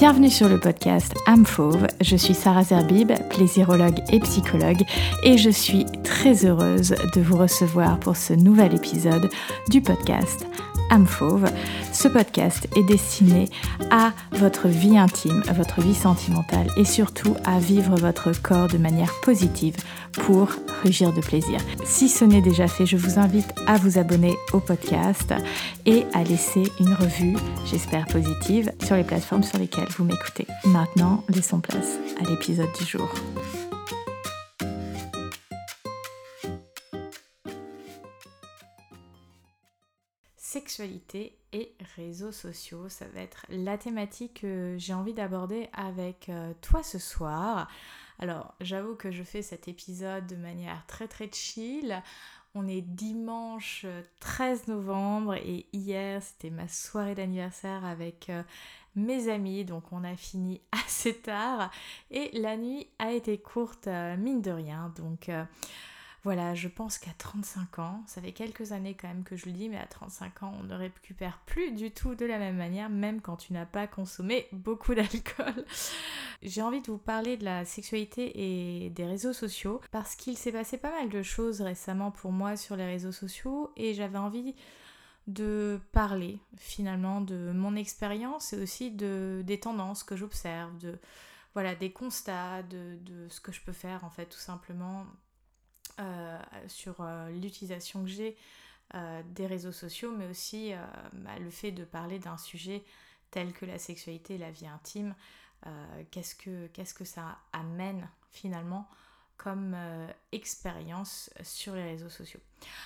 Bienvenue sur le podcast Fauve. Je suis Sarah Zerbib, plaisirologue et psychologue, et je suis très heureuse de vous recevoir pour ce nouvel épisode du podcast Fauve. Ce podcast est destiné à votre vie intime, votre vie sentimentale et surtout à vivre votre corps de manière positive pour rugir de plaisir. Si ce n'est déjà fait, je vous invite à vous abonner au podcast et à laisser une revue, j'espère positive, sur les plateformes sur lesquelles vous m'écoutez. Maintenant, laissons place à l'épisode du jour. Sexualité et réseaux sociaux, ça va être la thématique que j'ai envie d'aborder avec euh, toi ce soir. Alors, j'avoue que je fais cet épisode de manière très très chill. On est dimanche 13 euh, novembre et hier c'était ma soirée d'anniversaire avec euh, mes amis, donc on a fini assez tard et la nuit a été courte mine de rien. Donc voilà, je pense qu'à 35 ans, ça fait quelques années quand même que je le dis, mais à 35 ans, on ne récupère plus du tout de la même manière, même quand tu n'as pas consommé beaucoup d'alcool. J'ai envie de vous parler de la sexualité et des réseaux sociaux, parce qu'il s'est passé pas mal de choses récemment pour moi sur les réseaux sociaux, et j'avais envie de parler finalement de mon expérience et aussi de, des tendances que j'observe, de voilà, des constats, de, de ce que je peux faire en fait tout simplement sur euh, l'utilisation que j'ai euh, des réseaux sociaux, mais aussi bah, le fait de parler d'un sujet tel que la sexualité et la vie intime. qu'est-ce, que, qu'est-ce que ça amène finalement comme expérience sur les réseaux sociaux.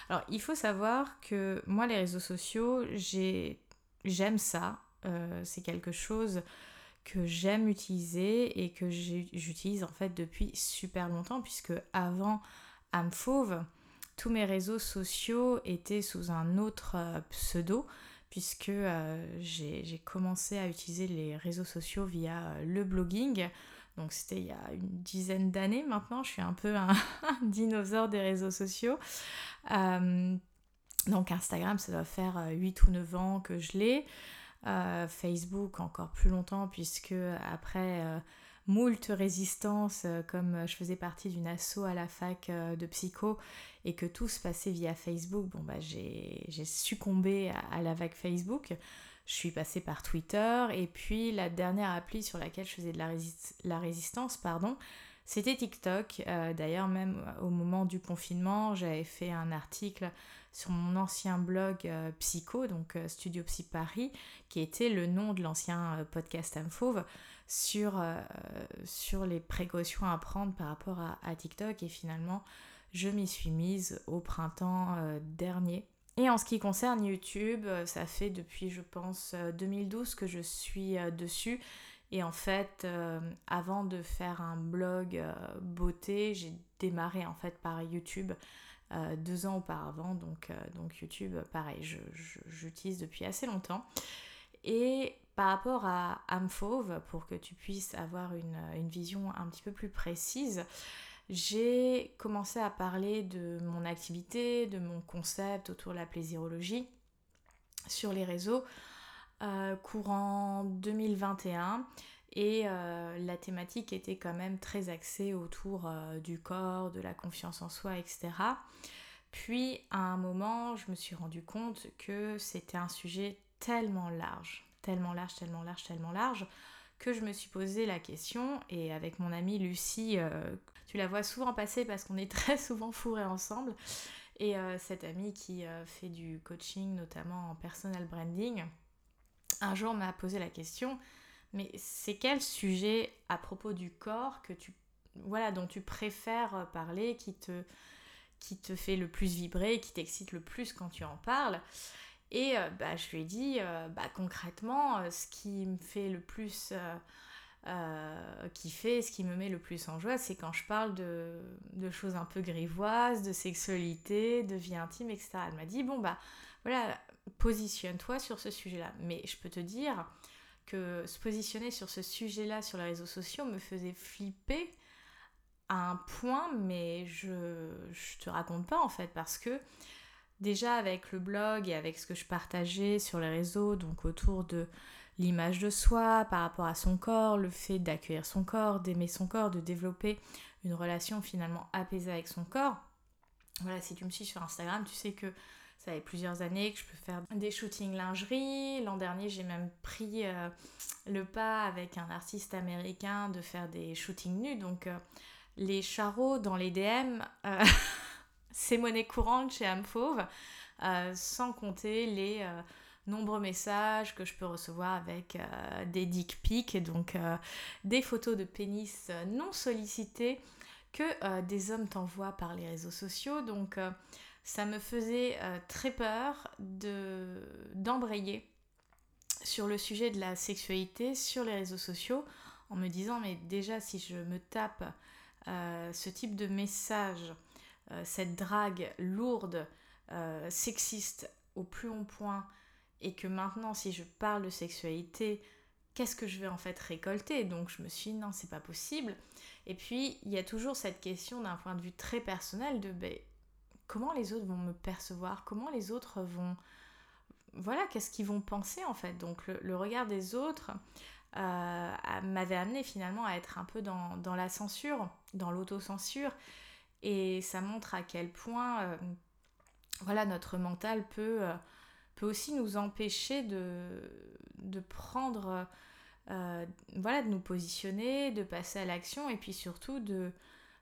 Alors il faut savoir que moi les réseaux sociaux, j'ai, j'aime ça, c'est quelque chose que j'aime utiliser et que j'utilise en fait depuis super longtemps puisque avant fauve, tous mes réseaux sociaux étaient sous un autre euh, pseudo puisque euh, j'ai commencé à utiliser les réseaux sociaux via euh, le blogging. Donc c'était il y a une dizaine d'années maintenant, je suis un peu un, dinosaure des réseaux sociaux. donc Instagram, ça doit faire 8 ou 9 ans que je l'ai. Facebook encore plus longtemps puisque après moult résistance, euh, comme euh, je faisais partie d'une asso à la fac euh, de psycho et que tout se passait via Facebook, bon bah j'ai succombé à, la vague Facebook. Je suis passée par Twitter et puis la dernière appli sur laquelle je faisais de la, résistance, pardon, c'était TikTok. D'ailleurs, même au moment du confinement, j'avais fait un article sur mon ancien blog Psycho, donc Studio Psy Paris, qui était le nom de l'ancien podcast Amfauve sur, euh, sur les précautions à prendre par rapport à, TikTok et finalement je m'y suis mise au printemps euh, dernier. Et en ce qui concerne YouTube, euh, ça fait depuis je pense 2012 que je suis dessus. Et en fait, avant de faire un blog beauté, j'ai démarré en fait par YouTube deux ans auparavant. Donc, donc YouTube, pareil, j'utilise depuis assez longtemps. Et par rapport à Amphove, pour que tu puisses avoir une, vision un petit peu plus précise, j'ai commencé à parler de mon activité, de mon concept autour de la plaisirologie sur les réseaux euh, courant 2021 et euh, la thématique était quand même très axée autour euh, du corps, de la confiance en soi, etc. Puis à un moment, je me suis rendu compte que c'était un sujet tellement large, tellement large, tellement large, tellement large, que je me suis posé la question, et avec mon amie Lucie, euh, tu la vois souvent passer parce qu'on est très souvent fourrés ensemble, et euh, cette amie qui euh, fait du coaching, notamment en personal branding, un jour m'a posé la question, mais c'est quel sujet à propos du corps que tu, voilà, dont tu préfères parler, qui te, qui te fait le plus vibrer, qui t'excite le plus quand tu en parles? Et euh, bah, je lui ai dit, euh, bah, concrètement, euh, ce qui me fait le plus kiffer, ce qui me met le plus en joie, c'est quand je parle de, choses un peu grivoises, de sexualité, de vie intime, etc. Elle m'a dit, bon, bah voilà, positionne-toi sur ce sujet-là. Mais je peux te dire que se positionner sur ce sujet-là sur les réseaux sociaux me faisait flipper à un point, mais je, je te raconte pas en fait, parce que déjà avec le blog et avec ce que je partageais sur les réseaux, donc autour de l'image de soi par rapport à son corps, le fait d'accueillir son corps, d'aimer son corps, de développer une relation finalement apaisée avec son corps. Voilà, si tu me suis sur Instagram, tu sais que ça fait plusieurs années que je peux faire des shootings lingerie. L'an dernier, j'ai même pris euh, le pas avec un artiste américain de faire des shootings nus. Donc, euh, les charros dans les DM, euh, c'est monnaie courante chez Amfauve, sans compter les nombreux messages que je peux recevoir avec des dick pics, donc des photos de pénis non sollicités que des hommes t'envoient par les réseaux sociaux. Donc, ça me faisait euh, très peur de, d'embrayer sur le sujet de la sexualité sur les réseaux sociaux en me disant mais déjà si je me tape euh, ce type de message, euh, cette drague lourde, sexiste au plus haut point et que maintenant si je parle de sexualité, qu'est-ce que je vais en fait récolter? Donc je me suis dit non c'est pas possible. Et puis il y a toujours cette question d'un point de vue très personnel de ben, comment les autres vont me percevoir, comment les autres vont... Voilà, qu'est-ce qu'ils vont penser en fait? Donc le, regard des autres euh, m'avait amené finalement à être un peu dans, la censure, dans l'autocensure. Et ça montre à quel point euh, voilà, notre mental peut, euh, peut aussi nous empêcher de, prendre... voilà, de nous positionner, de passer à l'action et puis surtout de,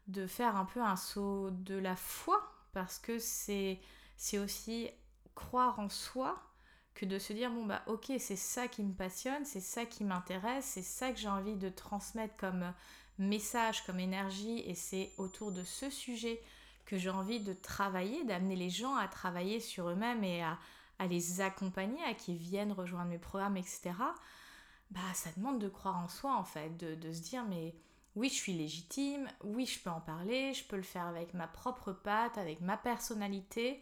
de faire un peu un saut de la foi. Parce que c'est aussi croire en soi que de se dire bon bah ok c'est ça qui me passionne, c'est ça qui m'intéresse, c'est ça que j'ai envie de transmettre comme message, comme énergie et c'est autour de ce sujet que j'ai envie de travailler, d'amener les gens à travailler sur eux-mêmes et à, les accompagner, à qu'ils viennent rejoindre mes programmes, etc. Bah ça demande de croire en soi en fait, de, se dire mais oui, je suis légitime, oui, je peux en parler, je peux le faire avec ma propre patte, avec ma personnalité,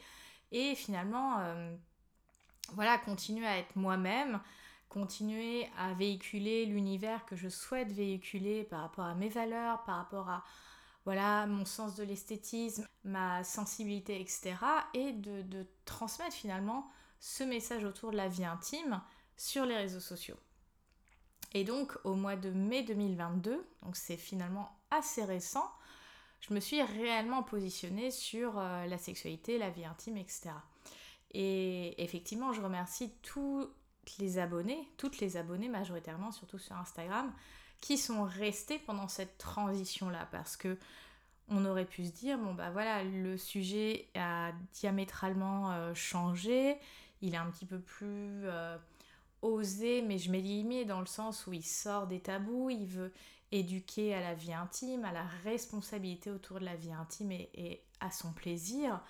et finalement, euh, voilà, continuer à être moi-même, continuer à véhiculer l'univers que je souhaite véhiculer par rapport à mes valeurs, par rapport à voilà mon sens de l'esthétisme, ma sensibilité, etc. Et de, de transmettre finalement ce message autour de la vie intime sur les réseaux sociaux. Et donc au mois de mai 2022, donc c'est finalement assez récent, je me suis réellement positionnée sur euh, la sexualité, la vie intime, etc. Et effectivement, je remercie tous les abonnés, toutes les abonnées majoritairement, surtout sur Instagram, qui sont restés pendant cette transition-là, parce que on aurait pu se dire, bon bah voilà, le sujet a diamétralement euh, changé, il est un petit peu plus... Euh, oser, mais je mets dans le sens où il sort des tabous, il veut éduquer à la vie intime, à la responsabilité autour de la vie intime et, à son plaisir.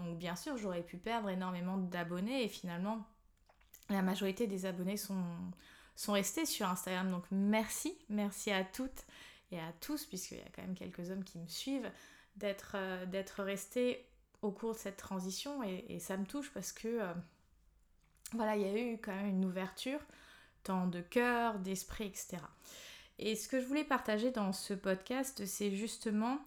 Donc bien sûr, j'aurais pu perdre énormément d'abonnés et finalement, la majorité des abonnés sont, sont restés sur Instagram. Donc merci, merci à toutes et à tous, puisqu'il y a quand même quelques hommes qui me suivent, d'être euh, restés au cours de cette transition et, ça me touche parce que... Euh, voilà, il y a eu quand même une ouverture, tant de cœur, d'esprit, etc. Et ce que je voulais partager dans ce podcast, c'est justement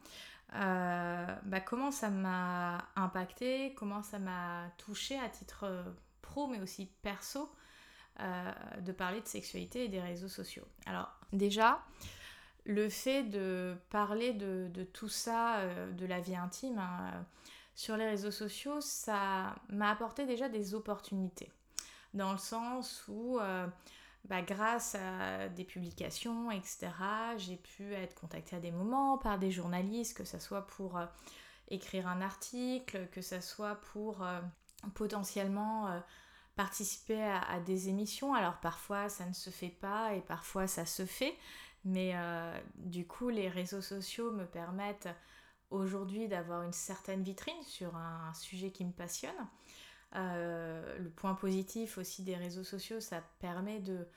euh, bah, comment ça m'a impacté, comment ça m'a touché à titre pro, mais aussi perso, euh, de parler de sexualité et des réseaux sociaux. Alors déjà, le fait de parler de, tout ça, euh, de la vie intime, hein, sur les réseaux sociaux, ça m'a apporté déjà des opportunités dans le sens où, euh, bah, grâce à des publications, etc., j'ai pu être contactée à des moments par des journalistes, que ce soit pour euh, écrire un article, que ce soit pour euh, potentiellement participer à, des émissions. Alors parfois ça ne se fait pas et parfois ça se fait, mais du coup les réseaux sociaux me permettent aujourd'hui d'avoir une certaine vitrine sur un sujet qui me passionne. Euh, le point positif aussi des réseaux sociaux, ça permet de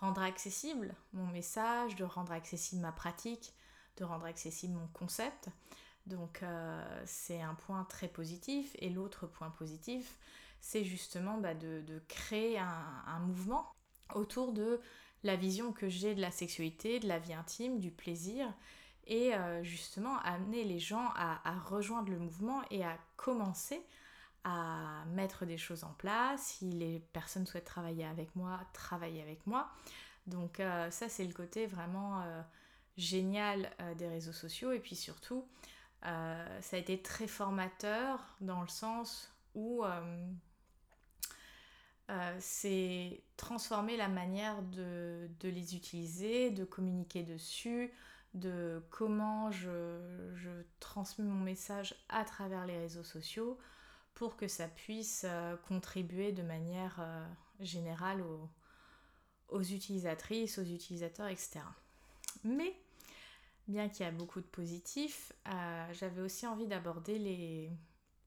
rendre accessible mon message, de rendre accessible ma pratique, de rendre accessible mon concept. Donc euh, c'est un point très positif. Et l'autre point positif, c'est justement bah, de, créer un, mouvement autour de la vision que j'ai de la sexualité, de la vie intime, du plaisir, et euh, justement amener les gens à, rejoindre le mouvement et à commencer à mettre des choses en place. Si les personnes souhaitent travailler avec moi, travailler avec moi. Donc euh, ça, c'est le côté vraiment euh, génial euh, des réseaux sociaux. Et puis surtout, ça a été très formateur dans le sens où c'est transformer la manière de, les utiliser, de communiquer dessus, de comment je, transmets mon message à travers les réseaux sociaux pour que ça puisse contribuer de manière générale aux, utilisatrices, aux utilisateurs, etc. Mais, bien qu'il y ait beaucoup de positifs, euh, j'avais aussi envie d'aborder les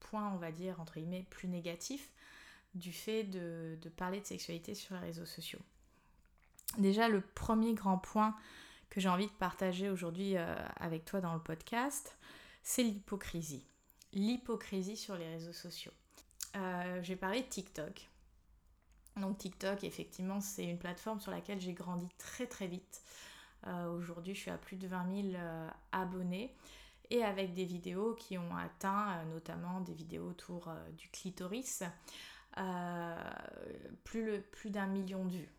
points, on va dire, entre guillemets, plus négatifs du fait de, parler de sexualité sur les réseaux sociaux. Déjà, le premier grand point que j'ai envie de partager aujourd'hui euh, avec toi dans le podcast, c'est l'hypocrisie. L'hypocrisie sur les réseaux sociaux. Euh, j'ai parlé de TikTok. Donc TikTok, effectivement, c'est une plateforme sur laquelle j'ai grandi très très vite. Euh, aujourd'hui, je suis à plus de 20 000 euh, abonnés et avec des vidéos qui ont atteint notamment des vidéos autour du clitoris, plus, plus d'un million de vues.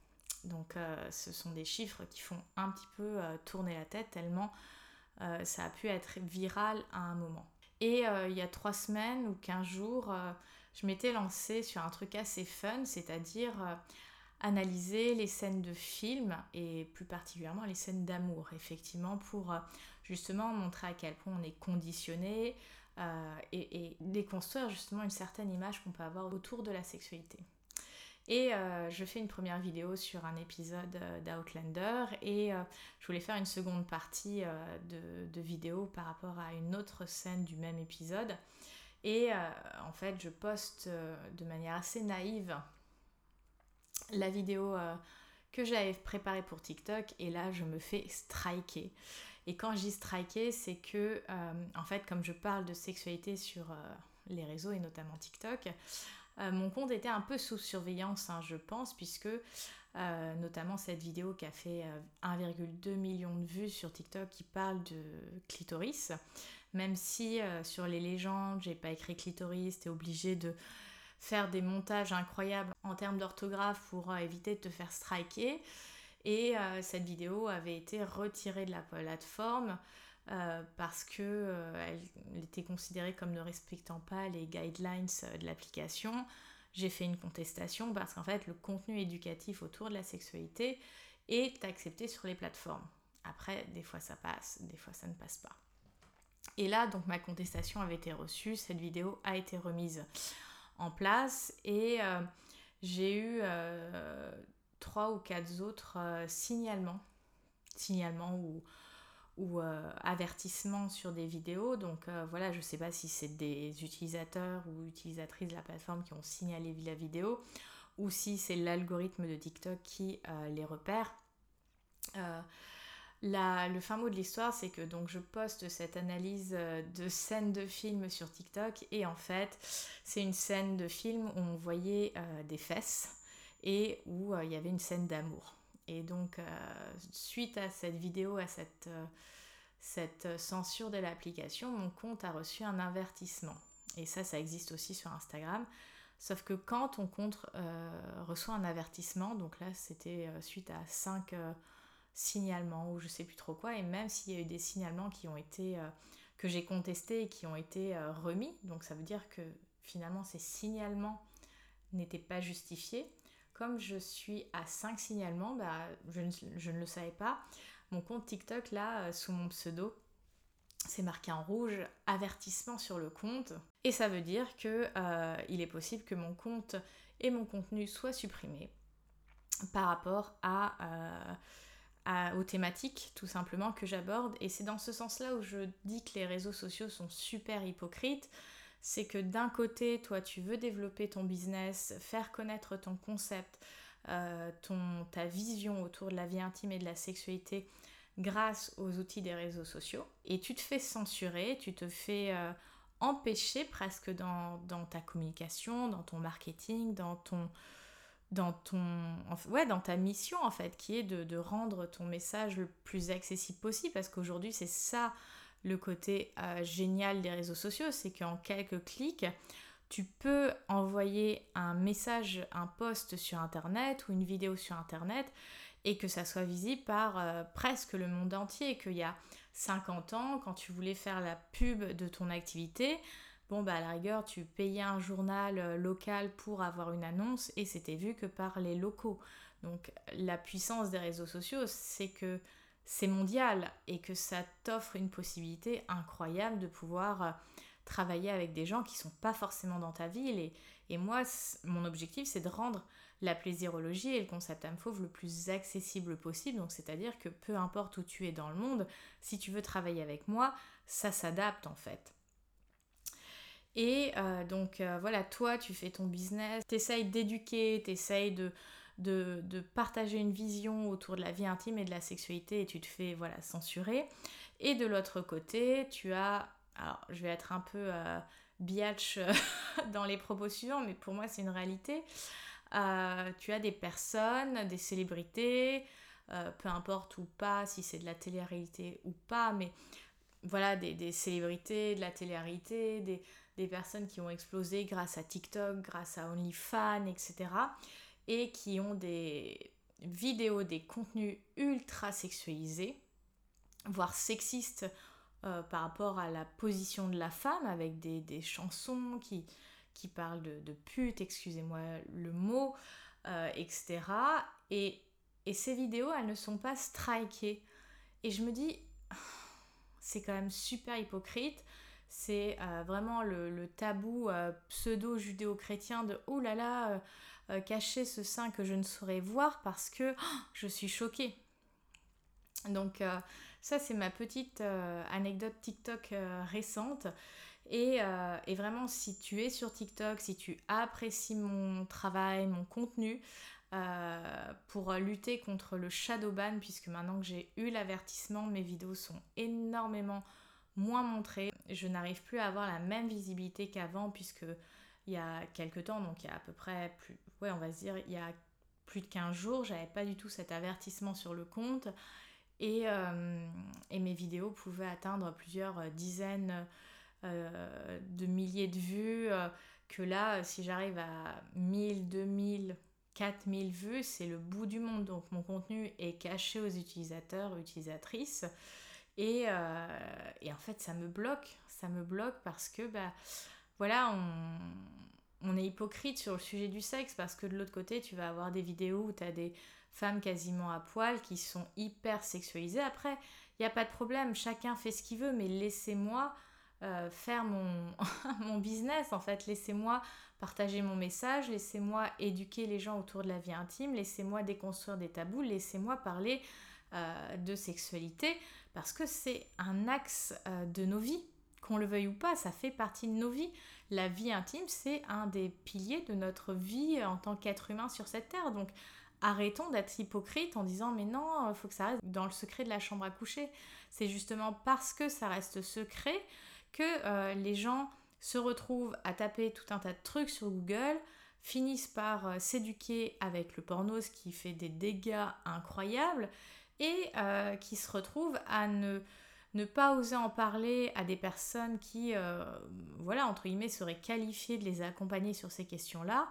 Donc ce sont des chiffres qui font un petit peu tourner la tête tellement ça a pu être viral à un moment. Et il y a trois semaines ou quinze jours, je m'étais lancée sur un truc assez fun, c'est-à-dire euh, analyser les scènes de films et plus particulièrement les scènes d'amour, effectivement, pour euh, justement montrer à quel point on est conditionné euh, et, déconstruire justement une certaine image qu'on peut avoir autour de la sexualité. Et je fais une première vidéo sur un épisode d'Outlander et je voulais faire une seconde partie de, de, vidéo par rapport à une autre scène du même épisode. Et euh, en fait, je poste euh, de manière assez naïve la vidéo euh, que j'avais préparée pour TikTok et là, je me fais striker. Et quand je dis striker, c'est que, en fait, comme je parle de sexualité sur les réseaux et notamment TikTok, mon compte était un peu sous surveillance, hein, je pense, puisque notamment cette vidéo qui a fait 1,2 million de vues sur TikTok qui parle de clitoris, même si euh, sur les légendes, j'ai pas écrit clitoris, t'es obligé de faire des montages incroyables en termes d'orthographe pour euh, éviter de te faire striker. Et euh, cette vidéo avait été retirée de la plateforme parce qu'elle était considérée comme ne respectant pas les guidelines de l'application. J'ai fait une contestation parce qu'en fait le contenu éducatif autour de la sexualité est accepté sur les plateformes. Après, des fois ça passe, des fois ça ne passe pas. Et là, donc ma contestation avait été reçue, cette vidéo a été remise en place et euh, j'ai eu euh, trois ou quatre autres euh, signalements, signalements ou, ou avertissements sur des vidéos. Donc voilà, je ne sais pas si c'est des utilisateurs ou utilisatrices de la plateforme qui ont signalé la vidéo ou si c'est l'algorithme de TikTok qui les repère le fin mot de l'histoire, c'est que donc je poste cette analyse euh, de scène de film sur TikTok et en fait, c'est une scène de film où on voyait euh, des fesses et où euh, il y avait une scène d'amour. Et donc, suite à cette vidéo, à cette, cette censure de l'application, mon compte a reçu un avertissement. Et ça, ça existe aussi sur Instagram. Sauf que quand ton compte reçoit un avertissement, donc là, c'était suite à 5 signalement ou je sais plus trop quoi. Et même s'il y a eu des signalements qui ont été euh, que j'ai contestés et qui ont été euh, remis, donc ça veut dire que finalement ces signalements n'étaient pas justifiés. Comme je suis à 5 signalements, bah, je, ne, le savais pas. Mon compte TikTok, là, euh, sous mon pseudo, c'est marqué en rouge avertissement sur le compte et ça veut dire que il est possible que mon compte et mon contenu soient supprimés par rapport à aux thématiques tout simplement que j'aborde. Et c'est dans ce sens-là où je dis que les réseaux sociaux sont super hypocrites. C'est que d'un côté, toi, tu veux développer ton business, faire connaître ton concept, euh, ton, ta vision autour de la vie intime et de la sexualité grâce aux outils des réseaux sociaux. Et tu te fais censurer, tu te fais euh, empêcher presque dans, ta communication, dans ton marketing, dans ton dans ton ouais dans ta mission en fait qui est de, rendre ton message le plus accessible possible parce qu'aujourd'hui c'est ça le côté euh, génial des réseaux sociaux c'est qu'en quelques clics tu peux envoyer un message, un post sur Internet ou une vidéo sur Internet et que ça soit visible par euh, presque le monde entier, qu'il y a 50 ans, quand tu voulais faire la pub de ton activité, bon bah à la rigueur tu payais un journal euh, local pour avoir une annonce et c'était vu que par les locaux. Donc la puissance des réseaux sociaux, c'est que c'est mondial et que ça t'offre une possibilité incroyable de pouvoir euh, travailler avec des gens qui sont pas forcément dans ta ville. Et, et moi, mon objectif, c'est de rendre la plaisirologie et le concept âme le plus accessible possible. Donc, c'est-à-dire que peu importe où tu es dans le monde, si tu veux travailler avec moi, ça s'adapte en fait. Et euh, donc euh, voilà, toi tu fais ton business, t'essayes d'éduquer, t'essayes de, de, partager une vision autour de la vie intime et de la sexualité et tu te fais voilà censurer. Et de l'autre côté, tu as alors je vais être un peu euh, biatch euh, dans les propos suivants, mais pour moi c'est une réalité. Euh, tu as des personnes, des célébrités, peu importe ou pas, si c'est de la télé-réalité ou pas, mais voilà, des, célébrités, de la télé-réalité, des, des, personnes qui ont explosé grâce à TikTok, grâce à OnlyFans, etc. Et qui ont des vidéos, des contenus ultra sexualisés, voire sexistes euh, par rapport à la position de la femme avec des, chansons qui, qui parlent de, pute, excusez-moi le mot, euh, etc. Et, ces vidéos, elles ne sont pas strikées. Et je me dis, c'est quand même super hypocrite. C'est euh, vraiment le, tabou pseudo-judéo-chrétien de oh là là, cacher ce sein que je ne saurais voir parce que oh, je suis choquée. Donc ça, c'est ma petite euh, anecdote TikTok euh, récente. Euh, et, vraiment, si tu es sur TikTok, si tu apprécies mon travail, mon contenu, pour lutter contre le shadow ban, puisque maintenant que j'ai eu l'avertissement, mes vidéos sont énormément moins montrées. Je n'arrive plus à avoir la même visibilité qu'avant, puisque il y a quelques temps, donc il y a à peu près plus, ouais, on va se dire, il y a plus de 15 jours, j'avais pas du tout cet avertissement sur le compte. Euh, et, mes vidéos pouvaient atteindre plusieurs euh, dizaines euh, de milliers de vues. que là, si j'arrive à 1000, 2000, 4000 vues, c'est le bout du monde. Donc mon contenu est caché aux utilisateurs, utilisatrices. Et, en fait, ça me bloque. Ça me bloque parce que, bah, voilà, on, on, est hypocrite sur le sujet du sexe parce que de l'autre côté, tu vas avoir des vidéos où tu as des femmes quasiment à poil qui sont hyper sexualisées. Après, il n'y a pas de problème, chacun fait ce qu'il veut, mais laissez-moi euh, faire mon, business en fait. Laissez-moi partager mon message, laissez-moi éduquer les gens autour de la vie intime, laissez-moi déconstruire des tabous, laissez-moi parler euh, de sexualité parce que c'est un axe euh, de nos vies. Qu'on le veuille ou pas, ça fait partie de nos vies. La vie intime, c'est un des piliers de notre vie en tant qu'être humain sur cette terre. Donc, arrêtons d'être hypocrite en disant mais non, il faut que ça reste dans le secret de la chambre à coucher. C'est justement parce que ça reste secret que euh, les gens se retrouvent à taper tout un tas de trucs sur Google, finissent par euh, s'éduquer avec le porno, qui fait des dégâts incroyables, et euh, qui se retrouvent à ne, ne pas oser en parler à des personnes qui, voilà, entre guillemets, seraient qualifiées de les accompagner sur ces questions-là,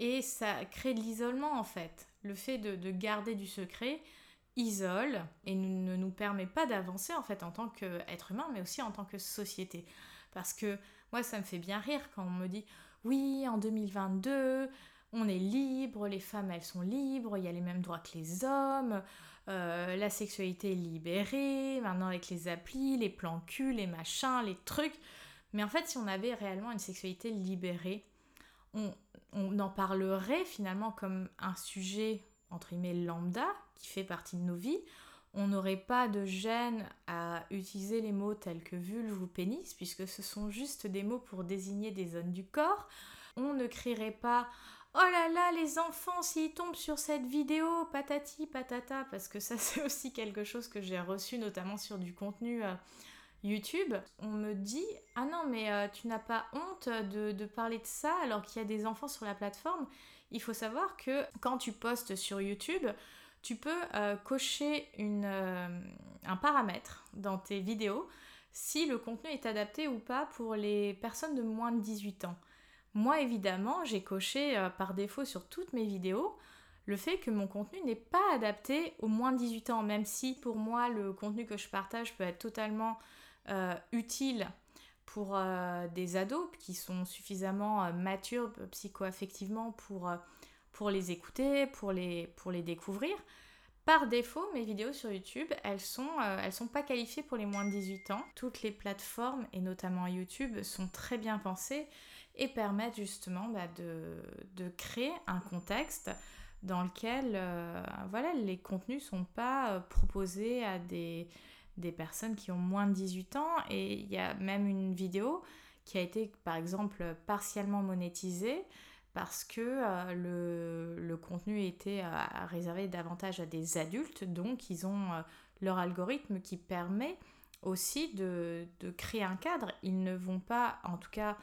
et ça crée de l'isolement en fait. Le fait de, garder du secret isole et ne nous permet pas d'avancer en fait en tant qu'être humain mais aussi en tant que société. Parce que moi ça me fait bien rire quand on me dit oui en 2022 on est libre, les femmes elles sont libres, il y a les mêmes droits que les hommes, euh, la sexualité libérée, maintenant avec les applis, les plans cul, les machins, les trucs. Mais en fait si on avait réellement une sexualité libérée, on, en parlerait finalement comme un sujet, entre guillemets, lambda, qui fait partie de nos vies. On n'aurait pas de gêne à utiliser les mots tels que vulve ou pénis, puisque ce sont juste des mots pour désigner des zones du corps. On ne crierait pas Oh là là, les enfants, s'ils tombent sur cette vidéo, patati patata, parce que ça c'est aussi quelque chose que j'ai reçu notamment sur du contenu euh, YouTube, on me dit Ah non, mais euh, tu n'as pas honte de, parler de ça alors qu'il y a des enfants sur la plateforme. Il faut savoir que quand tu postes sur YouTube, tu peux euh, cocher un paramètre dans tes vidéos si le contenu est adapté ou pas pour les personnes de moins de 18 ans. Moi évidemment j'ai coché par défaut sur toutes mes vidéos le fait que mon contenu n'est pas adapté aux moins de 18 ans, même si pour moi le contenu que je partage peut être totalement utile pour des ados qui sont suffisamment matures psycho-affectivement pour, pour les écouter, pour les, découvrir. Par défaut, mes vidéos sur YouTube, elles sont, euh, sont pas qualifiées pour les moins de 18 ans. Toutes les plateformes, et notamment YouTube, sont très bien pensées et permettent justement bah, de, créer un contexte dans lequel euh, voilà, les contenus sont pas euh, proposés à des, des personnes qui ont moins de 18 ans. Et il y a même une vidéo qui a été par exemple partiellement monétisée parce que euh, le, contenu était réservé davantage à des adultes, donc ils ont leur algorithme qui permet aussi de, créer un cadre. Ils ne vont pas, en tout cas,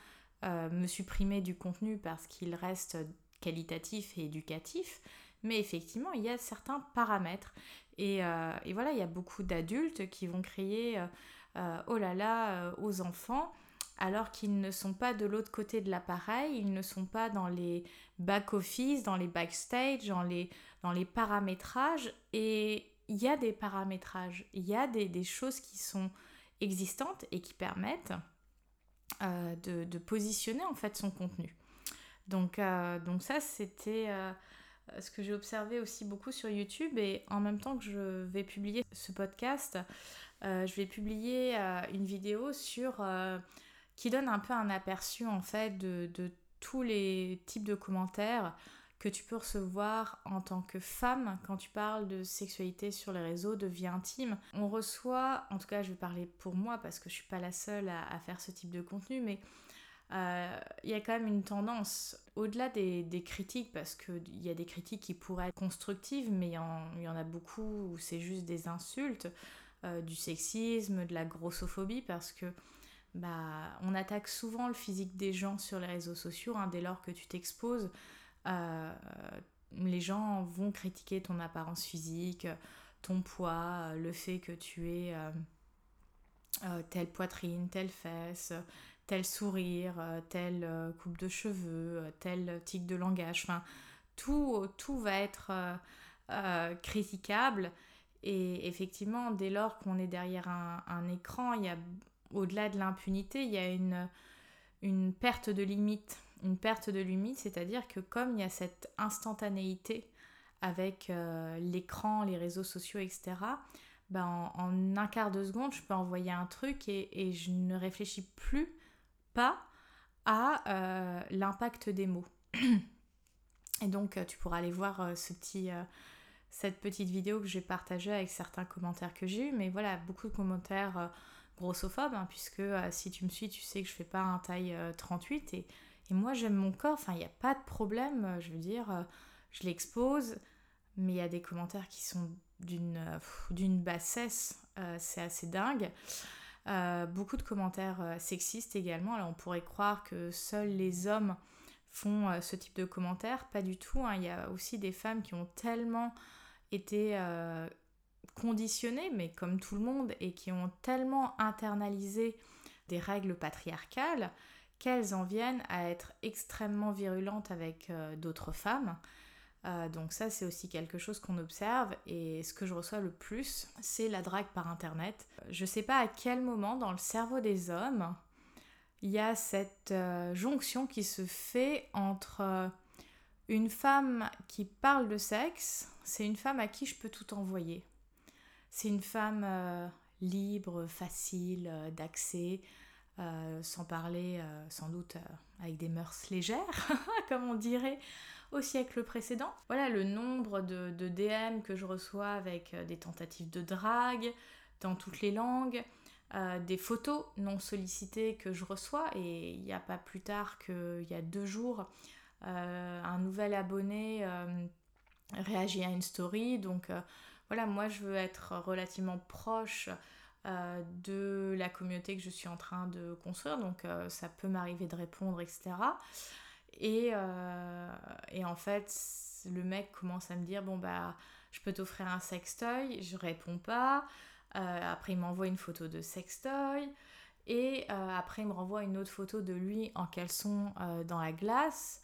me supprimer du contenu parce qu'il reste qualitatif et éducatif, mais effectivement, il y a certains paramètres. Et, et voilà, il y a beaucoup d'adultes qui vont créer, oh là là, aux enfants alors qu'ils ne sont pas de l'autre côté de l'appareil, ils ne sont pas dans les back-office, dans les backstage, dans les, dans les paramétrages. Et il y a des paramétrages, il y a des, choses qui sont existantes et qui permettent euh, de, positionner en fait son contenu. Donc, euh, donc ça, c'était euh, ce que j'ai observé aussi beaucoup sur YouTube. Et en même temps que je vais publier ce podcast, je vais publier une vidéo sur qui donne un peu un aperçu en fait de, tous les types de commentaires que tu peux recevoir en tant que femme quand tu parles de sexualité sur les réseaux, de vie intime. On reçoit, en tout cas je vais parler pour moi parce que je suis pas la seule à, faire ce type de contenu, mais euh, il y a quand même une tendance, au-delà des, critiques, parce qu'il y a des critiques qui pourraient être constructives, mais il y en, a beaucoup où c'est juste des insultes, euh, du sexisme, de la grossophobie, parce que bah, on attaque souvent le physique des gens sur les réseaux sociaux. Hein, dès lors que tu t'exposes, euh, les gens vont critiquer ton apparence physique, ton poids, le fait que tu aies euh, euh, telle poitrine, telle fesse, tel sourire, telle coupe de cheveux, tel tic de langage. Enfin, tout, va être critiquable. Et effectivement, dès lors qu'on est derrière un, écran, au-delà de l'impunité, il y a une perte de limite. Une perte de limite, c'est-à-dire que comme il y a cette instantanéité avec euh, l'écran, les réseaux sociaux, etc., ben en, un quart de seconde, je peux envoyer un truc et, je ne réfléchis plus pas à euh, l'impact des mots. Et donc, euh, tu pourras aller voir cette petite vidéo que j'ai partagée avec certains commentaires que j'ai eus. Mais voilà, beaucoup de commentaires grossophobe, hein, puisque si tu me suis, tu sais que je fais pas un taille 38 euh, et, et moi j'aime mon corps, enfin il n'y a pas de problème, euh, je veux dire, je l'expose, mais il y a des commentaires qui sont d'une d'une bassesse, c'est assez dingue. beaucoup de commentaires sexistes également, alors on pourrait croire que seuls les hommes font ce type de commentaires, pas du tout, hein. il y a aussi des femmes qui ont tellement été conditionnées, mais comme tout le monde, et qui ont tellement internalisé des règles patriarcales qu'elles en viennent à être extrêmement virulentes avec euh, d'autres femmes. Euh, donc ça, c'est aussi quelque chose qu'on observe. Et ce que je reçois le plus, c'est la drague par Internet. Je sais pas à quel moment dans le cerveau des hommes, il y a cette euh, jonction qui se fait entre une femme qui parle de sexe, c'est une femme à qui je peux tout envoyer. C'est une femme libre, facile d'accès, euh, sans parler sans doute avec des mœurs légères, comme on dirait au siècle précédent. Voilà le nombre de, DM que je reçois avec des tentatives de drague dans toutes les langues, des photos non sollicitées que je reçois et il n'y a pas plus tard qu'il y a deux jours, un nouvel abonné réagit à une story, donc voilà, moi je veux être relativement proche euh, de la communauté que je suis en train de construire, donc euh, ça peut m'arriver de répondre, etc. Euh, et, en fait, le mec commence à me dire bon bah je peux t'offrir un sextoy, je réponds pas. après il m'envoie une photo de sextoy. Et après, il me renvoie une autre photo de lui en caleçon dans la glace.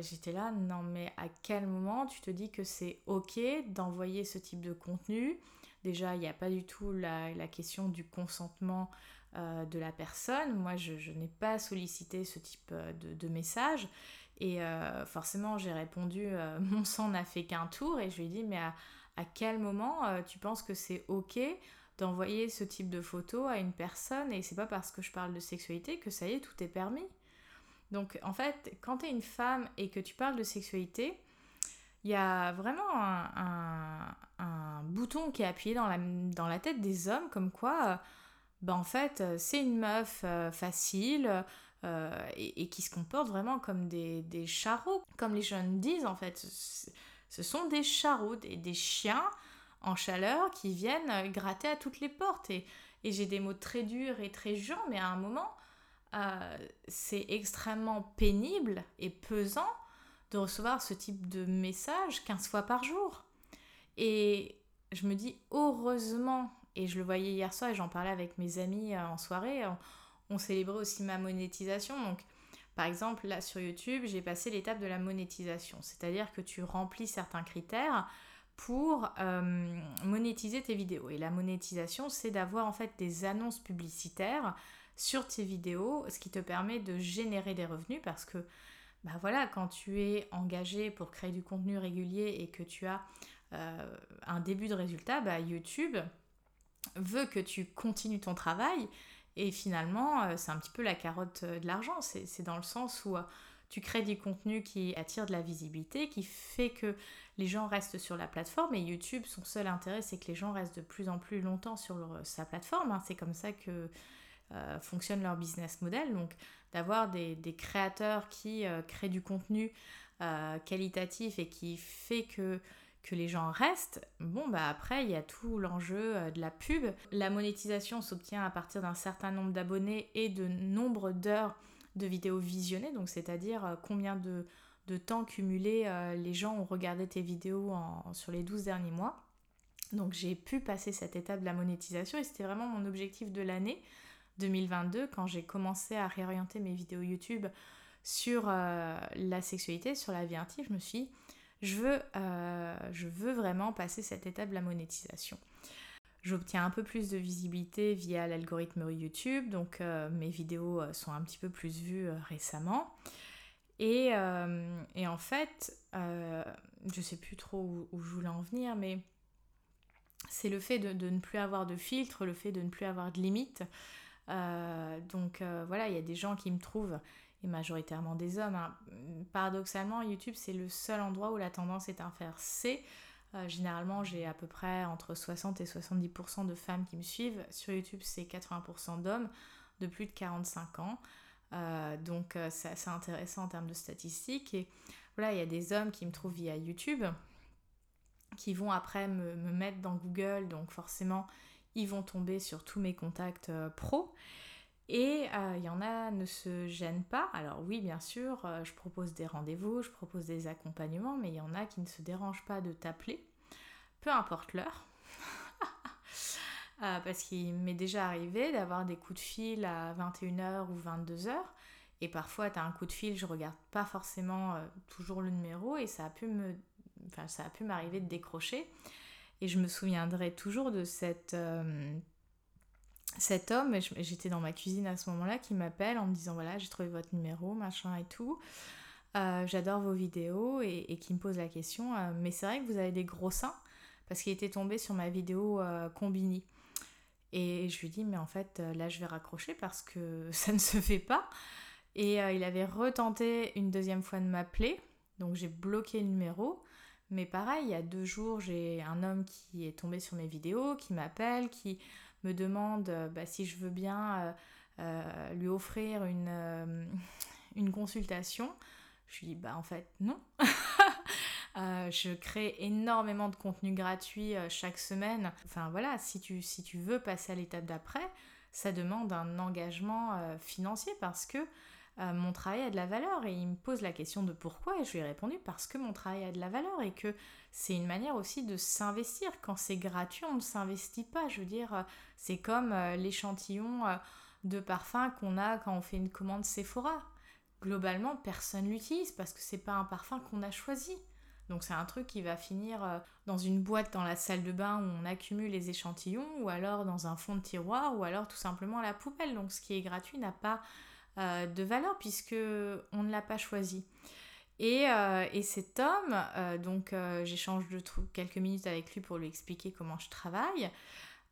J'étais là, non mais à quel moment tu te dis que c'est ok d'envoyer ce type de contenu Déjà, il n'y a pas du tout la, question du consentement de la personne. Moi, je, n'ai pas sollicité ce type de, de message. Et euh, forcément, j'ai répondu euh, Mon sang n'a fait qu'un tour. Et je lui ai dit Mais à, quel moment euh, tu penses que c'est OK d'envoyer ce type de photo à une personne? Et c'est pas parce que je parle de sexualité que ça y est, tout est permis. Donc en fait, quand tu es une femme et que tu parles de sexualité, il y a vraiment un, bouton qui est appuyé dans la, dans la tête des hommes, comme quoi, ben en fait, c'est une meuf facile, euh, et, qui se comportent vraiment comme des, des, charreaux. Comme les jeunes disent, en fait, ce sont des charreaux, des, des chiens en chaleur qui viennent gratter à toutes les portes. Et, et j'ai des mots très durs et très jurants, mais à un moment, euh, c'est extrêmement pénible et pesant de recevoir ce type de message 15 fois par jour. Et je me dis heureusement, et je le voyais hier soir et j'en parlais avec mes amis euh, en soirée, on célébrait aussi ma monétisation. Donc, par exemple, là sur YouTube, j'ai passé l'étape de la monétisation, c'est-à-dire que tu remplis certains critères pour euh, monétiser tes vidéos. Et la monétisation, c'est d'avoir en fait des annonces publicitaires sur tes vidéos, ce qui te permet de générer des revenus parce que bah voilà, quand tu es engagé pour créer du contenu régulier et que tu as un début de résultat, bah YouTube veut que tu continues ton travail et finalement, euh, c'est un petit peu la carotte euh, de l'argent. C'est dans le sens où euh, tu crées du contenu qui attire de la visibilité, qui fait que les gens restent sur la plateforme. Et YouTube, son seul intérêt, c'est que les gens restent de plus en plus longtemps sur sa plateforme. Hein. C'est comme ça que fonctionne leur business model. Donc, d'avoir des, créateurs qui créent du contenu qualitatif et qui fait que que les gens restent, bon bah après il y a tout l'enjeu euh, de la pub. La monétisation s'obtient à partir d'un certain nombre d'abonnés et de nombre d'heures de vidéos visionnées, donc c'est-à-dire euh, combien de, temps cumulé euh, les gens ont regardé tes vidéos sur les 12 derniers mois. Donc j'ai pu passer cette étape de la monétisation et c'était vraiment mon objectif de l'année 2022 quand j'ai commencé à réorienter mes vidéos YouTube sur la sexualité, sur la vie intime. Je me suis je veux, euh, je veux vraiment passer cette étape de la monétisation. J'obtiens un peu plus de visibilité via l'algorithme YouTube, donc euh, mes vidéos euh, sont un petit peu plus vues récemment. Et, en fait, je sais plus trop où, je voulais en venir, mais c'est le fait de, de, ne plus avoir de filtre, le fait de ne plus avoir de limites. donc voilà, il y a des gens qui me trouvent et majoritairement des hommes. Hein. Paradoxalement, YouTube, c'est le seul endroit où la tendance est inversée. Euh, généralement, j'ai à peu près entre 60 et 70% de femmes qui me suivent. Sur YouTube, c'est 80% d'hommes de plus de 45 ans. Euh, donc, euh, c'est assez intéressant en termes de statistiques. Et voilà, il y a des hommes qui me trouvent via YouTube, qui vont après me, me mettre dans Google. Donc, forcément, ils vont tomber sur tous mes contacts pros. Et il euh, y en a ne se gênent pas. Alors oui, bien sûr, euh, je propose des rendez-vous, je propose des accompagnements, mais il y en a qui ne se dérangent pas de t'appeler, peu importe l'heure. Euh, parce qu'il m'est déjà arrivé d'avoir des coups de fil à 21h ou 22h. Et parfois, tu as un coup de fil, je regarde pas forcément toujours le numéro et ça a pu me, enfin, ça a pu m'arriver de décrocher. Et je me souviendrai toujours de cette cet homme, j'étais dans ma cuisine à ce moment-là, qui m'appelle en me disant voilà, j'ai trouvé votre numéro, machin et tout. Euh, j'adore vos vidéos et, qui me pose la question euh, mais c'est vrai que vous avez des gros seins parce qu'il était tombé sur ma vidéo euh, Combini. Et je lui dis mais en fait là je vais raccrocher parce que ça ne se fait pas. Et il avait retenté une deuxième fois de m'appeler, donc j'ai bloqué le numéro. Mais pareil, il y a deux jours, j'ai un homme qui est tombé sur mes vidéos, qui m'appelle, qui me demande euh, bah, si je veux bien euh, euh, lui offrir une, une consultation, je lui dis bah en fait non. je crée énormément de contenu gratuit chaque semaine. Enfin voilà, si tu, si tu veux passer à l'étape d'après, ça demande un engagement financier parce que euh, mon travail a de la valeur et il me pose la question de pourquoi et je lui ai répondu parce que mon travail a de la valeur et que c'est une manière aussi de s'investir. Quand c'est gratuit, on ne s'investit pas. Je veux dire, euh, c'est comme euh, l'échantillon de parfum qu'on a quand on fait une commande Sephora. Globalement, personne l'utilise parce que c'est pas un parfum qu'on a choisi. Donc c'est un truc qui va finir dans une boîte dans la salle de bain où on accumule les échantillons ou alors dans un fond de tiroir ou alors tout simplement à la poubelle. Donc ce qui est gratuit n'a pas euh, de valeur puisque on ne l'a pas choisi. Et, euh, cet homme, euh, donc j'échange quelques minutes avec lui pour lui expliquer comment je travaille.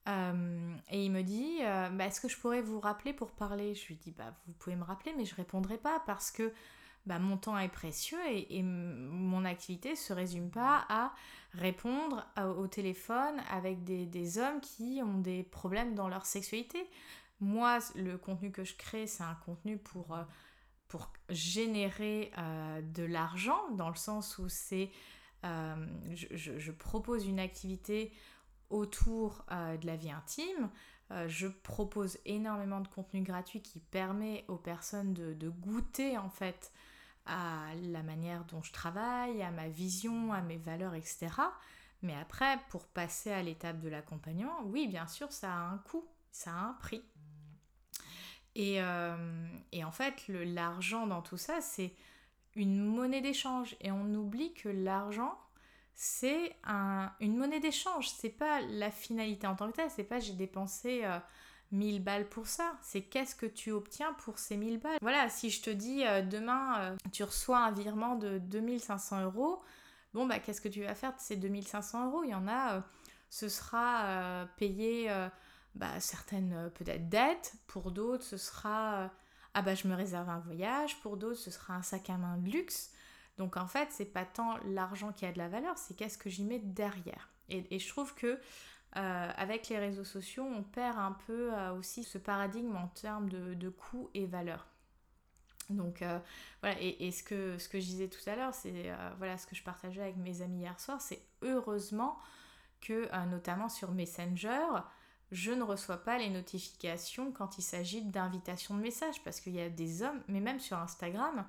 et il me dit, bah, est-ce que je pourrais vous rappeler pour parler? Je lui dis, bah, vous pouvez me rappeler, mais je répondrai pas parce que bah, mon temps est précieux et, mon activité ne se résume pas à répondre au téléphone avec des, des, hommes qui ont des problèmes dans leur sexualité. Moi, le contenu que je crée, c'est un contenu pour, euh, générer euh, de l'argent, dans le sens où c'est... Euh, je, propose une activité autour de la vie intime. je propose énormément de contenu gratuit qui permet aux personnes de, de, goûter en fait à la manière dont je travaille, à ma vision, à mes valeurs, etc. Mais après, pour passer à l'étape de l'accompagnement, oui, bien sûr, ça a un coût, ça a un prix. Euh, et, en fait, l'argent dans tout ça, c'est une monnaie d'échange. Et on oublie que l'argent, c'est une monnaie d'échange. C'est pas la finalité en tant que telle. C'est pas j'ai dépensé 1000 euh, balles pour ça. C'est qu'est-ce que tu obtiens pour ces 1000 balles. Voilà, si je te dis euh, demain, tu reçois un virement de 2500 euros, bon, bah, qu'est-ce que tu vas faire de ces 2500 euros? Il y en a, ce sera payé bah, certaines euh, peut-être dettes, pour d'autres ce sera euh, ah bah je me réserve un voyage, pour d'autres ce sera un sac à main de luxe. Donc en fait, c'est pas tant l'argent qui a de la valeur, c'est qu'est-ce que j'y mets derrière. Et, je trouve que euh, avec les réseaux sociaux, on perd un peu aussi ce paradigme en termes de, de coût et valeur. Donc voilà, et, ce, que, ce que je disais tout à l'heure, c'est voilà ce que je partageais avec mes amis hier soir, c'est heureusement que notamment sur Messenger, je ne reçois pas les notifications quand il s'agit d'invitation de messages parce qu'il y a des hommes, mais même sur Instagram,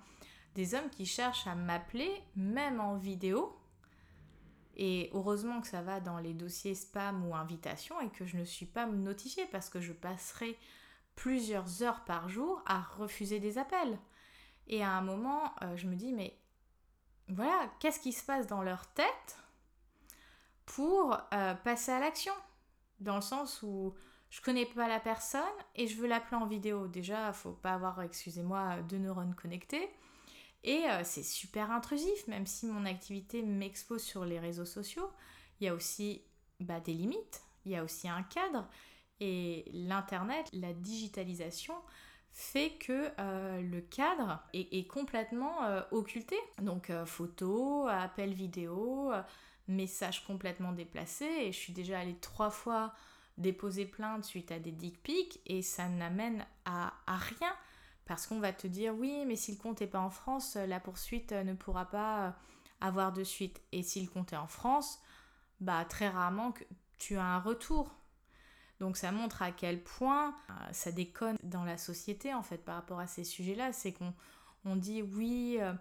des hommes qui cherchent à m'appeler, même en vidéo. Et heureusement que ça va dans les dossiers spam ou invitation et que je ne suis pas notifiée parce que je passerai plusieurs heures par jour à refuser des appels. Et à un moment, euh, je me dis, mais voilà, qu'est-ce qui se passe dans leur tête pour euh, passer à l'action? Dans le sens où je connais pas la personne et je veux l'appeler en vidéo. Déjà, faut pas avoir, excusez-moi, deux neurones connectés. Et euh, c'est super intrusif, même si mon activité m'expose sur les réseaux sociaux. Il y a aussi bah, des limites, il y a aussi un cadre. Et l'Internet, la digitalisation, fait que euh, le cadre est, complètement euh, occulté. Donc photos, appels vidéo, message complètement déplacé et je suis déjà allée trois fois déposer plainte suite à des dick pics et ça n'amène à, rien. Parce qu'on va te dire oui mais si le compte n'est pas en France la poursuite ne pourra pas avoir de suite. Et si le compte est en France bah très rarement que tu as un retour. Donc ça montre à quel point euh, ça déconne dans la société en fait par rapport à ces sujets là c'est qu'on on dit oui euh,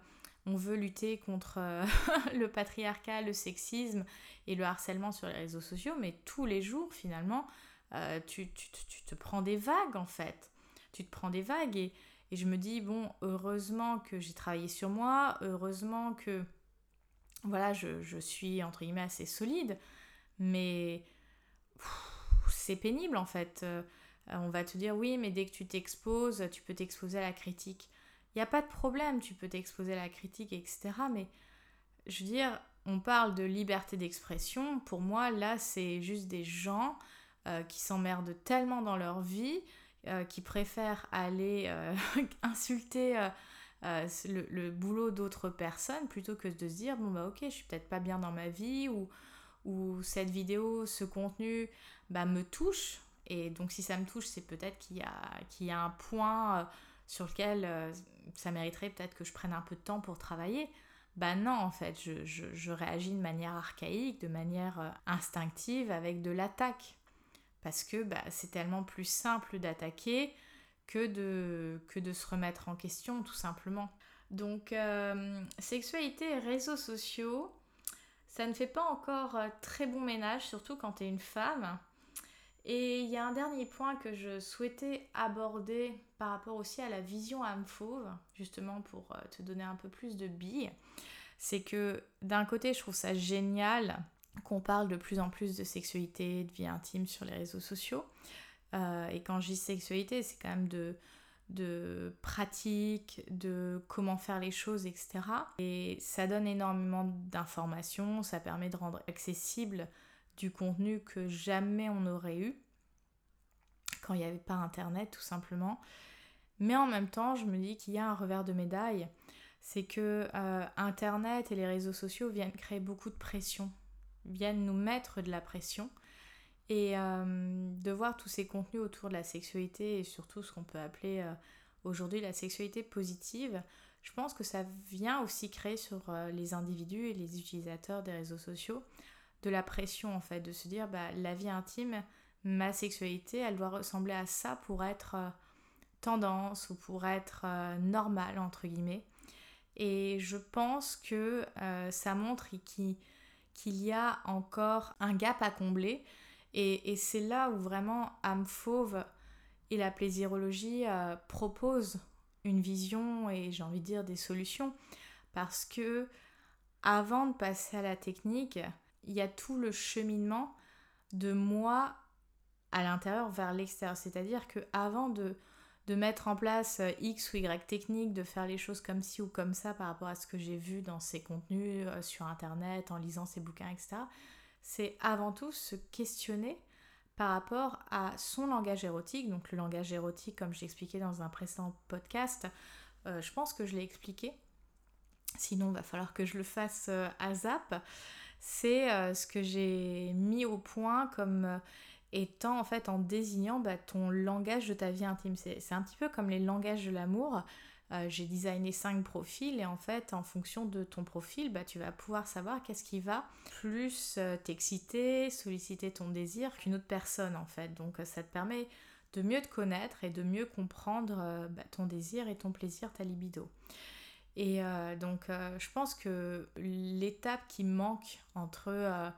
on veut lutter contre euh, le patriarcat, le sexisme et le harcèlement sur les réseaux sociaux, mais tous les jours, finalement, euh, tu, te prends des vagues, en fait. Tu te prends des vagues et, je me dis, bon, heureusement que j'ai travaillé sur moi, heureusement que, voilà, je, suis, entre guillemets, assez solide, mais c'est pénible, en fait. Euh, on va te dire, oui, mais dès que tu t'exposes, tu peux t'exposer à la critique. Il n'y a pas de problème, tu peux t'exposer à la critique, etc. Mais je veux dire, on parle de liberté d'expression. Pour moi, là, c'est juste des gens euh, qui s'emmerdent tellement dans leur vie, euh, qui préfèrent aller euh, insulter le, boulot d'autres personnes plutôt que de se dire, bon, bah ok, je suis peut-être pas bien dans ma vie ou, ou cette vidéo, ce contenu, bah, me touche. Et donc, si ça me touche, c'est peut-être qu'il y, qu'il y a un point sur lequel euh, ça mériterait peut-être que je prenne un peu de temps pour travailler. Bah non, en fait, je, réagis de manière archaïque, de manière euh, instinctive, avec de l'attaque. Parce que bah, c'est tellement plus simple d'attaquer que de, que de se remettre en question tout simplement. Donc euh, sexualité et réseaux sociaux, ça ne fait pas encore très bon ménage, surtout quand tu es une femme. Et il y a un dernier point que je souhaitais aborder par rapport aussi à la vision âme fauve, justement pour euh, te donner un peu plus de billes. C'est que d'un côté, je trouve ça génial qu'on parle de plus en plus de sexualité, de vie intime sur les réseaux sociaux. Euh, et quand je dis sexualité, c'est quand même de, de pratique, de comment faire les choses, etc. Et ça donne énormément d'informations, ça permet de rendre accessible du contenu que jamais on aurait eu quand il n'y avait pas Internet, tout simplement. Mais en même temps, je me dis qu'il y a un revers de médaille, c'est que euh, Internet et les réseaux sociaux viennent créer beaucoup de pression, viennent nous mettre de la pression. Et euh, de voir tous ces contenus autour de la sexualité et surtout ce qu'on peut appeler euh, aujourd'hui la sexualité positive, je pense que ça vient aussi créer sur les individus et les utilisateurs des réseaux sociaux de la pression en fait, de se dire bah, la vie intime, ma sexualité, elle doit ressembler à ça pour être tendance ou pour être normale entre guillemets. Et je pense que ça montre qu'il y a encore un gap à combler et, c'est là où vraiment âme fauve et la plaisirologie euh, proposent une vision et j'ai envie de dire des solutions. Parce que avant de passer à la technique, il y a tout le cheminement de moi à l'intérieur vers l'extérieur. C'est-à-dire que avant de, de mettre en place euh, X ou Y technique, de faire les choses comme ci ou comme ça par rapport à ce que j'ai vu dans ces contenus euh, sur Internet, en lisant ces bouquins, etc c'est avant tout se questionner par rapport à son langage érotique. Donc le langage érotique, comme j'expliquais dans un précédent podcast, euh, je pense que je l'ai expliqué. Sinon, il va falloir que je le fasse à zap. C'est euh, ce que j'ai mis au point comme étant en fait en désignant bah, ton langage de ta vie intime. C'est un petit peu comme les langages de l'amour. Euh, j'ai designé 5 profils et en fait en fonction de ton profil bah, tu vas pouvoir savoir qu'est-ce qui va plus euh, t'exciter, solliciter ton désir qu'une autre personne en fait. Donc ça te permet de mieux te connaître et de mieux comprendre euh, bah, ton désir et ton plaisir, ta libido. Et donc je pense que l'étape qui manque entre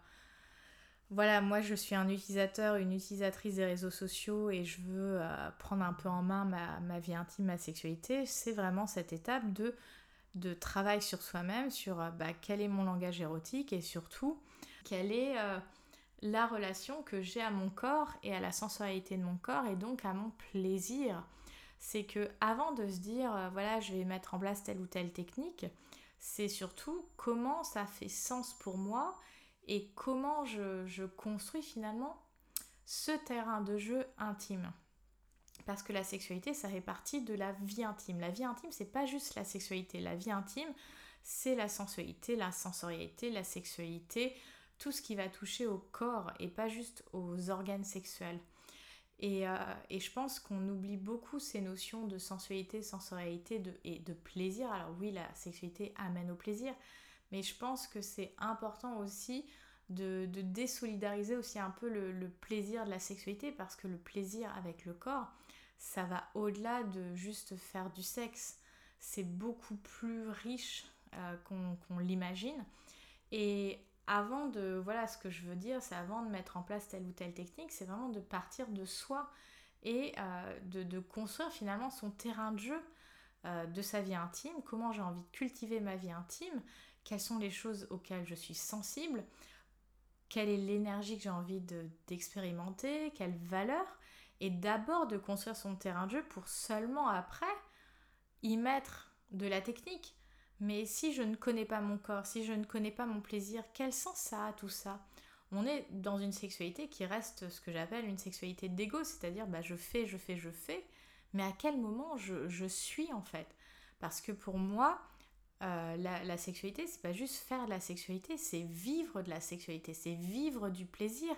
voilà, moi je suis un utilisateur, une utilisatrice des réseaux sociaux et je veux euh, prendre un peu en main ma, vie intime, ma sexualité, c'est vraiment cette étape de, de travail sur soi-même, sur euh, bah, quel est mon langage érotique et surtout quelle est euh, la relation que j'ai à mon corps et à la sensualité de mon corps et donc à mon plaisir. C'est que avant de se dire voilà je vais mettre en place telle ou telle technique, c'est surtout comment ça fait sens pour moi et comment je, construis finalement ce terrain de jeu intime. Parce que la sexualité, ça fait partie de la vie intime. La vie intime, c'est pas juste la sexualité. La vie intime, c'est la sensualité, la sensorialité, la sexualité, tout ce qui va toucher au corps et pas juste aux organes sexuels. Et, euh, je pense qu'on oublie beaucoup ces notions de sensualité, sensorialité et de plaisir. Alors oui, la sexualité amène au plaisir, mais je pense que c'est important aussi de, désolidariser aussi un peu le, plaisir de la sexualité parce que le plaisir avec le corps, ça va au-delà de juste faire du sexe. C'est beaucoup plus riche euh, qu'on l'imagine. Et avant de, voilà ce que je veux dire, c'est avant de mettre en place telle ou telle technique, c'est vraiment de partir de soi et euh, de, construire finalement son terrain de jeu euh, de sa vie intime, comment j'ai envie de cultiver ma vie intime, quelles sont les choses auxquelles je suis sensible, quelle est l'énergie que j'ai envie d'expérimenter, quelle valeur, et d'abord de construire son terrain de jeu pour seulement après y mettre de la technique. Mais si je ne connais pas mon corps, si je ne connais pas mon plaisir, quel sens ça a tout ça? On est dans une sexualité qui reste ce que j'appelle une sexualité d'ego, c'est-à-dire bah, je fais, je fais, je fais, mais à quel moment je, suis en fait? Parce que pour moi, euh, la, sexualité, c'est pas juste faire de la sexualité, c'est vivre de la sexualité, c'est vivre du plaisir.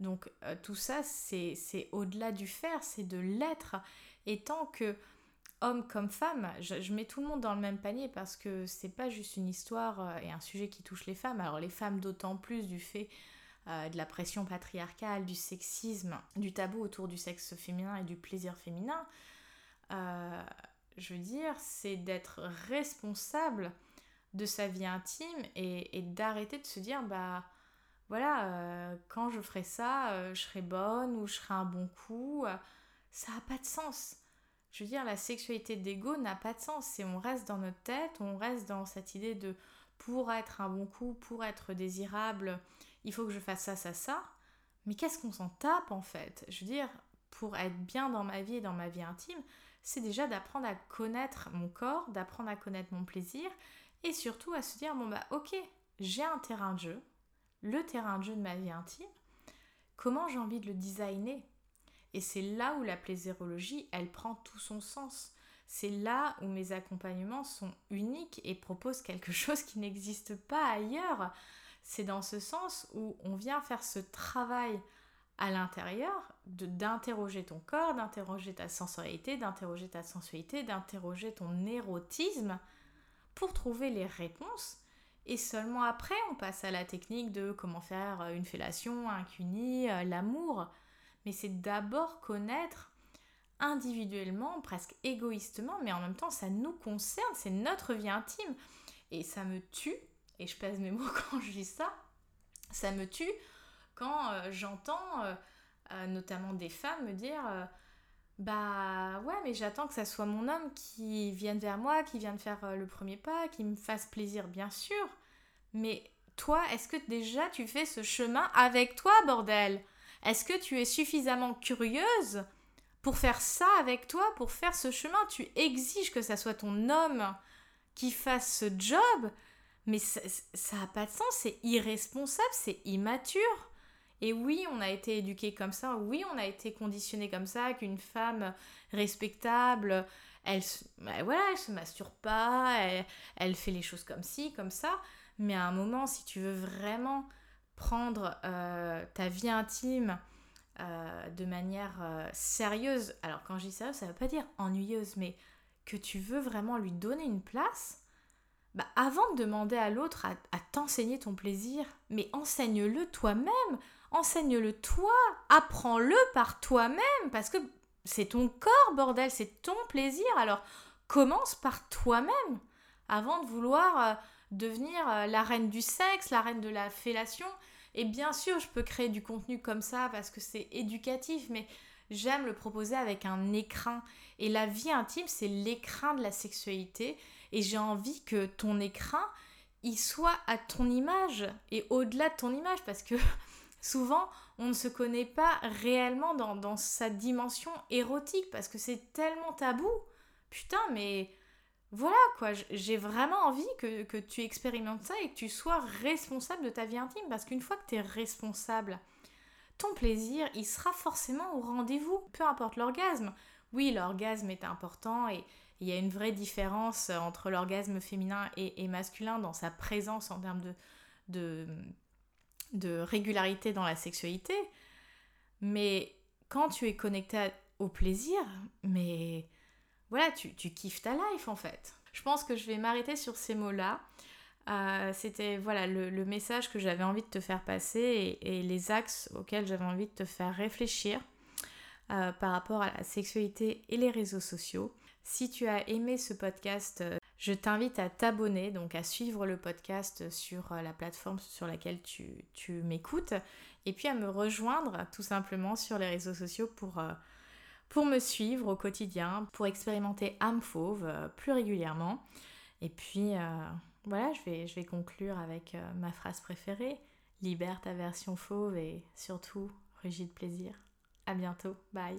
Donc euh, tout ça, c'est au-delà du faire, c'est de l'être. Et tant que homme comme femme, je, mets tout le monde dans le même panier parce que c'est pas juste une histoire euh, et un sujet qui touche les femmes. Alors les femmes d'autant plus du fait de la pression patriarcale, du sexisme, du tabou autour du sexe féminin et du plaisir féminin. je veux dire, c'est d'être responsable de sa vie intime et, d'arrêter de se dire, bah voilà, quand je ferai ça, je serai bonne ou je serai un bon coup. ça n'a pas de sens je veux dire, la sexualité d'ego n'a pas de sens. C'est on reste dans notre tête, on reste dans cette idée de pour être un bon coup, pour être désirable, il faut que je fasse ça, ça, ça. Mais qu'est-ce qu'on s'en tape en fait? Je veux dire, pour être bien dans ma vie et dans ma vie intime, c'est déjà d'apprendre à connaître mon corps, d'apprendre à connaître mon plaisir et surtout à se dire bon bah ok, j'ai un terrain de jeu, le terrain de jeu de ma vie intime, comment j'ai envie de le designer? Et c'est là où la plaisirologie, elle prend tout son sens. C'est là où mes accompagnements sont uniques et proposent quelque chose qui n'existe pas ailleurs. C'est dans ce sens où on vient faire ce travail à l'intérieur d'interroger ton corps, d'interroger ta sensorialité, d'interroger ta sensualité, d'interroger ton érotisme pour trouver les réponses. Et seulement après, on passe à la technique de comment faire une fellation, un cuni, euh, l'amour mais c'est d'abord connaître individuellement, presque égoïstement, mais en même temps ça nous concerne, c'est notre vie intime. Et ça me tue, et je pèse mes mots quand je dis ça, ça me tue quand euh, j'entends euh, euh, notamment des femmes me dire bah ouais mais j'attends que ça soit mon homme qui vienne vers moi, qui vienne faire le premier pas, qui me fasse plaisir bien sûr, mais toi est-ce que déjà tu fais ce chemin avec toi bordel? Est-ce que tu es suffisamment curieuse pour faire ça avec toi, pour faire ce chemin? Tu exiges que ça soit ton homme qui fasse ce job, mais ça n'a pas de sens, c'est irresponsable, c'est immature. Et oui, on a été éduqué comme ça, oui, on a été conditionné comme ça, qu'une femme respectable, elle, bah voilà, elle se masturbe pas, elle, elle, fait les choses comme ci, comme ça. Mais à un moment, si tu veux vraiment prendre euh, ta vie intime euh, de manière euh, sérieuse, alors quand je dis sérieuse, ça veut pas dire ennuyeuse, mais que tu veux vraiment lui donner une place, bah avant de demander à l'autre à, à t'enseigner ton plaisir, mais enseigne-le toi-même, enseigne-le toi, apprends-le par toi-même, parce que c'est ton corps, bordel, c'est ton plaisir, alors commence par toi-même, avant de vouloir devenir la reine du sexe, la reine de la fellation, et bien sûr, je peux créer du contenu comme ça parce que c'est éducatif, mais j'aime le proposer avec un écrin. Et la vie intime, c'est l'écrin de la sexualité. Et j'ai envie que ton écrin, il soit à ton image et au-delà de ton image parce que souvent on ne se connaît pas réellement dans, dans sa dimension érotique parce que c'est tellement tabou. Putain, mais voilà quoi, j'ai vraiment envie que, tu expérimentes ça et que tu sois responsable de ta vie intime parce qu'une fois que tu es responsable, ton plaisir, il sera forcément au rendez-vous, peu importe l'orgasme. Oui, l'orgasme est important et il y a une vraie différence entre l'orgasme féminin et, masculin dans sa présence en termes de, de, régularité dans la sexualité. Mais quand tu es connecté au plaisir, mais voilà, tu, kiffes ta life en fait. Je pense que je vais m'arrêter sur ces mots-là. Euh, c'était voilà le, message que j'avais envie de te faire passer et, les axes auxquels j'avais envie de te faire réfléchir euh, par rapport à la sexualité et les réseaux sociaux. Si tu as aimé ce podcast, euh, je t'invite à t'abonner, donc à suivre le podcast sur la plateforme sur laquelle tu, tu m'écoutes, et puis à me rejoindre tout simplement sur les réseaux sociaux pour pour me suivre au quotidien, pour expérimenter âme fauve euh, plus régulièrement. Et puis euh, voilà, je vais, conclure avec euh, ma phrase préférée, libère ta version fauve et surtout rugis de plaisir. À bientôt, bye